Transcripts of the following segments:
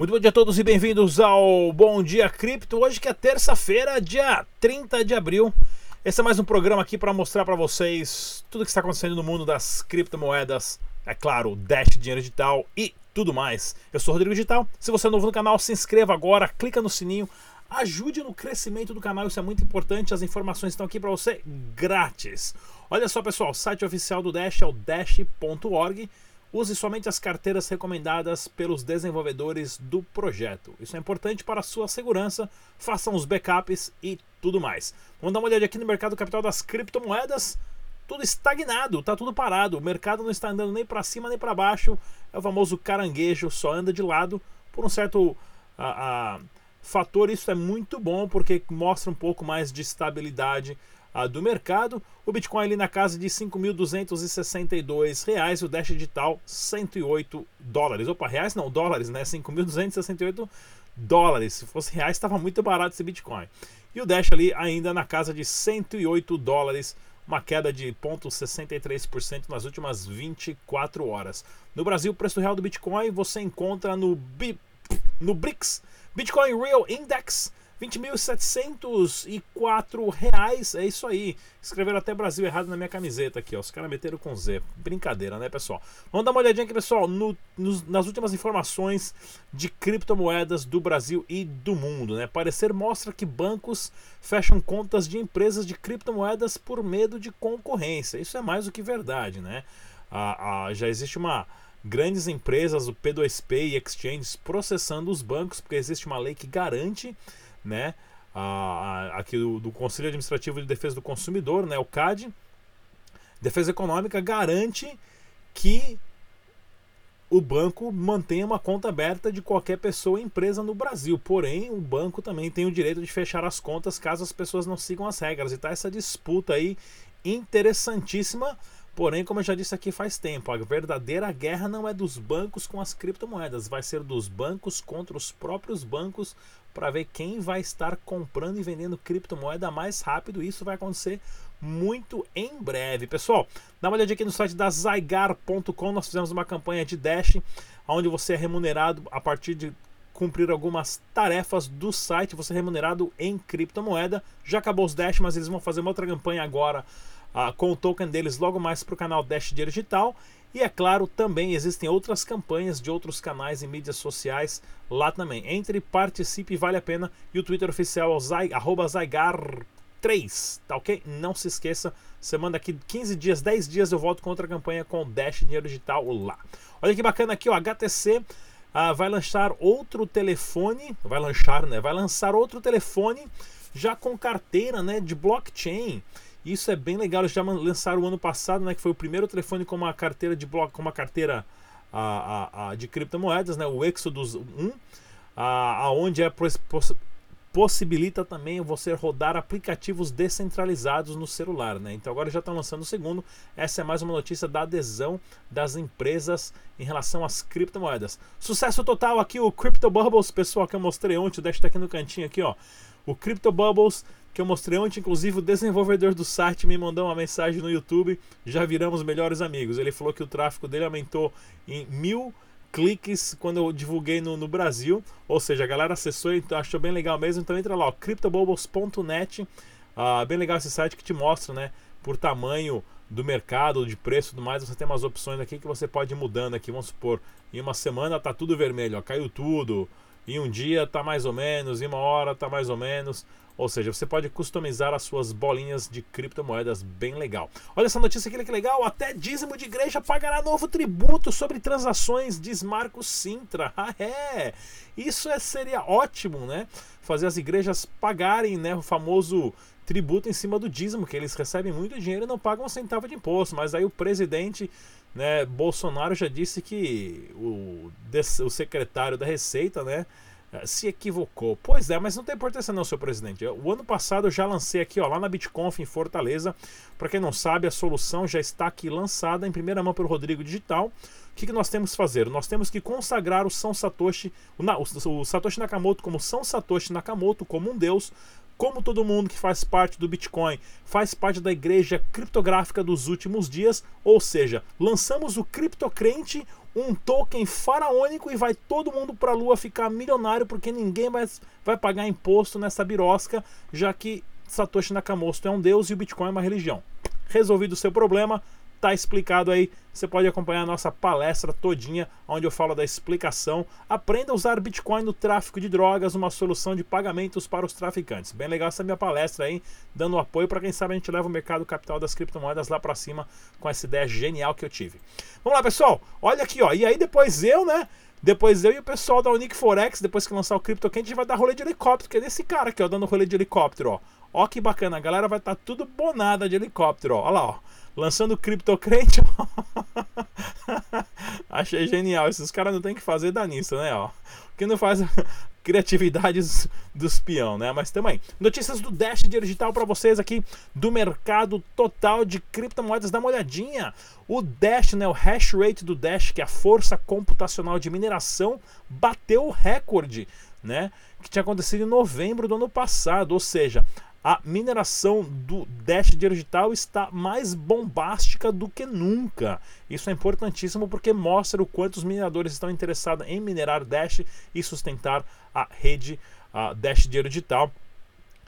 Muito bom dia a todos e bem-vindos ao Bom Dia Cripto. Hoje que é terça-feira, dia 30 de abril. Esse é mais um programa aqui para mostrar para vocês tudo o que está acontecendo no mundo das criptomoedas, é claro, Dash, dinheiro digital e tudo mais. Eu sou Rodrigo Digital. Se você é novo no canal, se inscreva agora, clica no sininho, ajude no crescimento do canal, isso é muito importante. As informações estão aqui para você grátis. Olha só, pessoal, o site oficial do Dash é o dash.org. Use somente as carteiras recomendadas pelos desenvolvedores do projeto. Isso é importante para a sua segurança. Façam os backups e tudo mais. Vamos dar uma olhada aqui no mercado capital das criptomoedas. Tudo estagnado, tá tudo parado. O mercado não está andando nem para cima nem para baixo. É o famoso caranguejo, só anda de lado. Por um certo a, a, fator, isso é muito bom porque mostra um pouco mais de estabilidade a do mercado. O Bitcoin ali na casa de 5.262 reais, o Dash Digital 108 dólares. Opa, reais não, dólares, né? 5.268 dólares. Se fosse reais, estava muito barato esse Bitcoin. E o Dash ali ainda na casa de 108 dólares, uma queda de 0,63% nas últimas 24 horas. No Brasil, o preço real do Bitcoin você encontra no, Bi no BRICS, Bitcoin Real Index, 20.704 reais, é isso aí. Escreveram até Brasil errado na minha camiseta aqui, ó. Os caras meteram com Z. Brincadeira, né, pessoal? Vamos dar uma olhadinha aqui, pessoal, no, nas últimas informações de criptomoedas do Brasil e do mundo, né? Parecer mostra que bancos fecham contas de empresas de criptomoedas por medo de concorrência. Isso é mais do que verdade, né? Ah, ah, já existe uma grandes empresas, o P2P e exchanges processando os bancos, porque existe uma lei que garante né, a, aqui do, do, Conselho Administrativo de Defesa do Consumidor, né, o CAD, Defesa Econômica garante que o banco mantenha uma conta aberta de qualquer pessoa ou empresa no Brasil. Porém, o banco também tem o direito de fechar as contas caso as pessoas não sigam as regras. E tá essa disputa aí interessantíssima. Porém, como eu já disse aqui faz tempo, a verdadeira guerra não é dos bancos com as criptomoedas, vai ser dos bancos contra os próprios bancos para ver quem vai estar comprando e vendendo criptomoeda mais rápido. Isso vai acontecer muito em breve. Pessoal, dá uma olhadinha aqui no site da Zygar.com. Nós fizemos uma campanha de Dash, onde você é remunerado a partir de cumprir algumas tarefas do site. Você é remunerado em criptomoeda. Já acabou os Dash, mas eles vão fazer uma outra campanha agora uh, com o token deles logo mais para o canal Dash Digital. E é claro, também existem outras campanhas de outros canais e mídias sociais lá também. Entre, participe, vale a pena. E o Twitter oficial é o Zay, Zygar3, tá ok? Não se esqueça, semana daqui 15 dias, 10 dias eu volto com outra campanha com o Dash Dinheiro Digital lá. Olha que bacana aqui, o HTC ah, vai lançar outro telefone, vai lançar, né? Vai lançar outro telefone já com carteira, né, de blockchain. Isso é bem legal. Eles já lançaram o ano passado, né? Que foi o primeiro telefone com uma carteira de bloco, com uma carteira a, a, a, de criptomoedas, né? O Exodus 1, aonde é poss, possibilita também você rodar aplicativos descentralizados no celular, né? Então agora já estão lançando o segundo. Essa é mais uma notícia da adesão das empresas em relação às criptomoedas. Sucesso total aqui o Crypto Bubbles, pessoal, que eu mostrei ontem, deixa aqui no cantinho aqui, ó. O Crypto Bubbles que eu mostrei ontem, inclusive o desenvolvedor do site me mandou uma mensagem no YouTube, já viramos melhores amigos. Ele falou que o tráfego dele aumentou em mil cliques quando eu divulguei no, no Brasil, ou seja, a galera acessou e achou bem legal mesmo. Então entra lá, ó, cryptobubbles.net, ah, bem legal esse site que te mostra, né, por tamanho do mercado, de preço tudo mais, você tem umas opções aqui que você pode ir mudando aqui, vamos supor, em uma semana tá tudo vermelho, ó, caiu tudo, em um dia tá mais ou menos, em uma hora tá mais ou menos. Ou seja, você pode customizar as suas bolinhas de criptomoedas bem legal. Olha essa notícia aqui que legal, até dízimo de igreja pagará novo tributo sobre transações, diz Marcos Sintra. Ah, é! Isso é, seria ótimo, né? Fazer as igrejas pagarem né, o famoso tributo em cima do dízimo, que eles recebem muito dinheiro e não pagam um centavo de imposto. Mas aí o presidente né, Bolsonaro já disse que o, o secretário da Receita, né? Se equivocou. Pois é, mas não tem importância não, senhor presidente. O ano passado eu já lancei aqui, ó, lá na BitConf em Fortaleza. Para quem não sabe, a solução já está aqui lançada em primeira mão pelo Rodrigo Digital. O que, que nós temos que fazer? Nós temos que consagrar o São Satoshi, o, o, o Satoshi Nakamoto como São Satoshi Nakamoto, como um deus, como todo mundo que faz parte do Bitcoin faz parte da igreja criptográfica dos últimos dias, ou seja, lançamos o criptocrente, um token faraônico e vai todo mundo para a lua ficar milionário porque ninguém vai, vai pagar imposto nessa birosca, já que Satoshi Nakamoto é um deus e o Bitcoin é uma religião. Resolvido o seu problema, tá explicado aí. Você pode acompanhar a nossa palestra todinha, onde eu falo da explicação. Aprenda a usar Bitcoin no tráfico de drogas, uma solução de pagamentos para os traficantes. Bem legal essa minha palestra aí, dando apoio para quem sabe a gente leva o mercado capital das criptomoedas lá para cima com essa ideia genial que eu tive. Vamos lá, pessoal. Olha aqui, ó. E aí depois eu, né? Depois eu e o pessoal da Unique Forex, depois que lançar o CryptoCant, a gente vai dar rolê de helicóptero, que é desse cara aqui, ó, dando rolê de helicóptero, ó. Ó que bacana, a galera vai estar tá tudo bonada de helicóptero, ó. Olha lá, ó lançando criptocrente. Achei genial. Esses caras não tem que fazer da nisso, né? Ó. Que não faz criatividades dos peão, né? Mas também. Notícias do Dash Digital para vocês aqui do mercado total de criptomoedas. Dá uma olhadinha. O Dash, né? O hash rate do Dash, que é a força computacional de mineração, bateu o recorde, né? Que tinha acontecido em novembro do ano passado. Ou seja, a mineração do Dash digital está mais bombástica do que nunca. Isso é importantíssimo porque mostra o quanto os mineradores estão interessados em minerar Dash e sustentar a rede a Dash digital.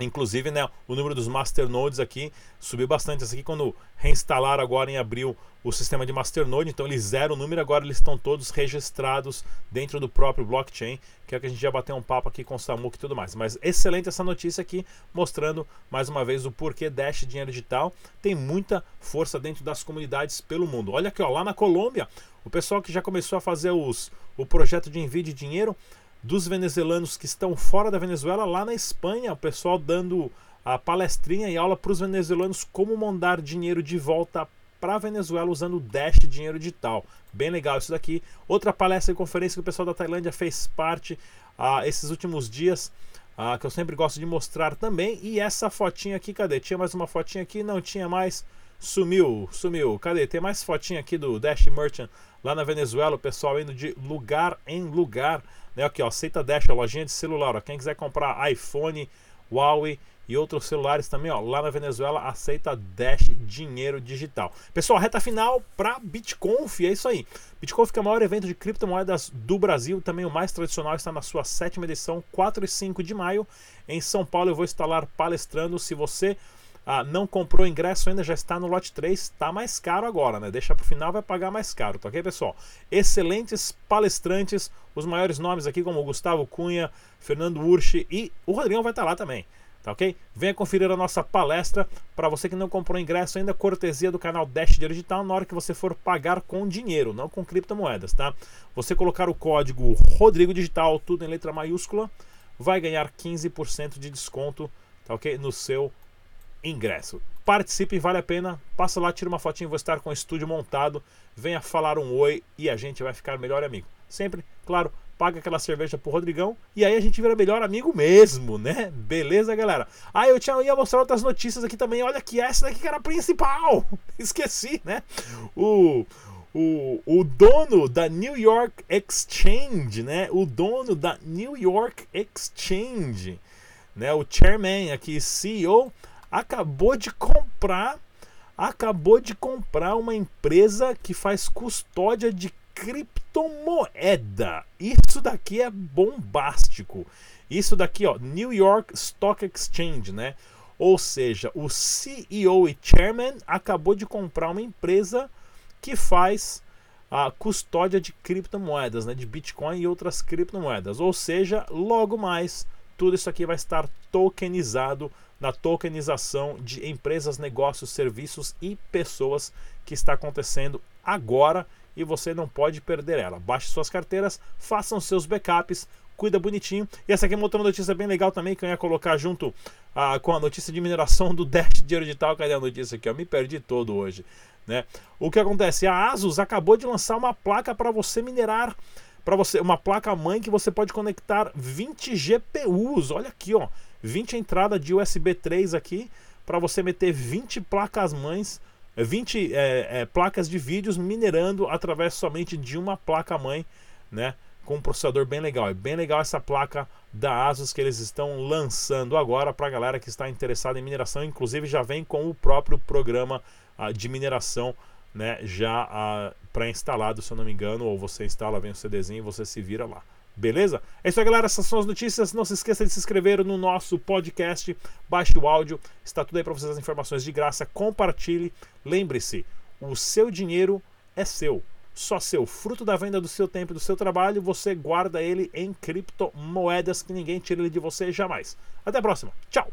Inclusive, né, o número dos masternodes aqui subiu bastante. Esse aqui, quando reinstalaram agora em abril o sistema de masternode, então eles zeram o número, agora eles estão todos registrados dentro do próprio blockchain, que é o que a gente já bateu um papo aqui com o Samuco e tudo mais. Mas excelente essa notícia aqui, mostrando mais uma vez o porquê Dash Dinheiro Digital tem muita força dentro das comunidades pelo mundo. Olha aqui, ó, lá na Colômbia, o pessoal que já começou a fazer os, o projeto de envio de dinheiro dos venezuelanos que estão fora da Venezuela, lá na Espanha, o pessoal dando a palestrinha e aula para os venezuelanos como mandar dinheiro de volta para a Venezuela usando o Dash Dinheiro Digital. Bem legal isso daqui. Outra palestra e conferência que o pessoal da Tailândia fez parte uh, esses últimos dias, uh, que eu sempre gosto de mostrar também. E essa fotinha aqui, cadê? Tinha mais uma fotinha aqui? Não tinha mais. Sumiu, sumiu. Cadê? Tem mais fotinha aqui do Dash Merchant lá na Venezuela, o pessoal indo de lugar em lugar. Né? Aqui, ó, aceita Dash, a lojinha de celular. Ó. Quem quiser comprar iPhone, Huawei e outros celulares também, ó, lá na Venezuela aceita Dash dinheiro digital. Pessoal, reta final para BitConf, é isso aí. BitConf que é o maior evento de criptomoedas do Brasil, também o mais tradicional, está na sua sétima edição, 4 e 5 de maio. Em São Paulo eu vou lá palestrando. Se você ah, não comprou ingresso ainda, já está no lote 3, está mais caro agora, né? Deixa para o final, vai pagar mais caro, tá ok, pessoal? Excelentes palestrantes, os maiores nomes aqui, como Gustavo Cunha, Fernando Urchi e o Rodrigão vai estar lá também. Tá ok? Venha conferir a nossa palestra. Para você que não comprou ingresso ainda, cortesia do canal Dash Digital na hora que você for pagar com dinheiro, não com criptomoedas, tá? Você colocar o código Rodrigo Digital, tudo em letra maiúscula, vai ganhar 15% de desconto, tá ok? No seu ingresso. Participe, vale a pena. Passa lá, tira uma fotinha, vou estar com o estúdio montado. Venha falar um oi e a gente vai ficar melhor amigo. Sempre, claro, paga aquela cerveja pro Rodrigão e aí a gente vira melhor amigo mesmo, né? Beleza, galera? Ah, eu tinha, ia mostrar outras notícias aqui também. Olha que essa daqui que era a principal. Esqueci, né? O o, o dono da New York Exchange, né? O dono da New York Exchange, né? O chairman aqui, CEO acabou de comprar acabou de comprar uma empresa que faz custódia de criptomoeda. Isso daqui é bombástico. Isso daqui, ó, New York Stock Exchange, né? Ou seja, o CEO e chairman acabou de comprar uma empresa que faz a custódia de criptomoedas, né, de Bitcoin e outras criptomoedas. Ou seja, logo mais tudo isso aqui vai estar tokenizado na tokenização de empresas, negócios, serviços e pessoas que está acontecendo agora e você não pode perder ela. Baixe suas carteiras, façam seus backups, cuida bonitinho. E essa aqui é uma outra notícia bem legal também que eu ia colocar junto ah, com a notícia de mineração do Dash Dinheiro Digital. Cadê a notícia aqui? Eu me perdi todo hoje. Né? O que acontece? A Asus acabou de lançar uma placa para você minerar para você uma placa mãe que você pode conectar 20 GPUs. Olha aqui, ó, 20 entrada de USB 3 aqui para você meter 20 placas mães, 20 é, é, placas de vídeos minerando através somente de uma placa mãe, né? Com um processador bem legal. É bem legal essa placa da Asus que eles estão lançando agora para a galera que está interessada em mineração. Inclusive já vem com o próprio programa uh, de mineração né, já uh, pré-instalado, se eu não me engano, ou você instala, vem o CDzinho e você se vira lá. Beleza? É isso aí, galera. Essas são as notícias. Não se esqueça de se inscrever no nosso podcast. Baixe o áudio. Está tudo aí para vocês as informações de graça. Compartilhe. Lembre-se, o seu dinheiro é seu. Só seu. Fruto da venda do seu tempo e do seu trabalho, você guarda ele em criptomoedas que ninguém tira ele de você jamais. Até a próxima. Tchau!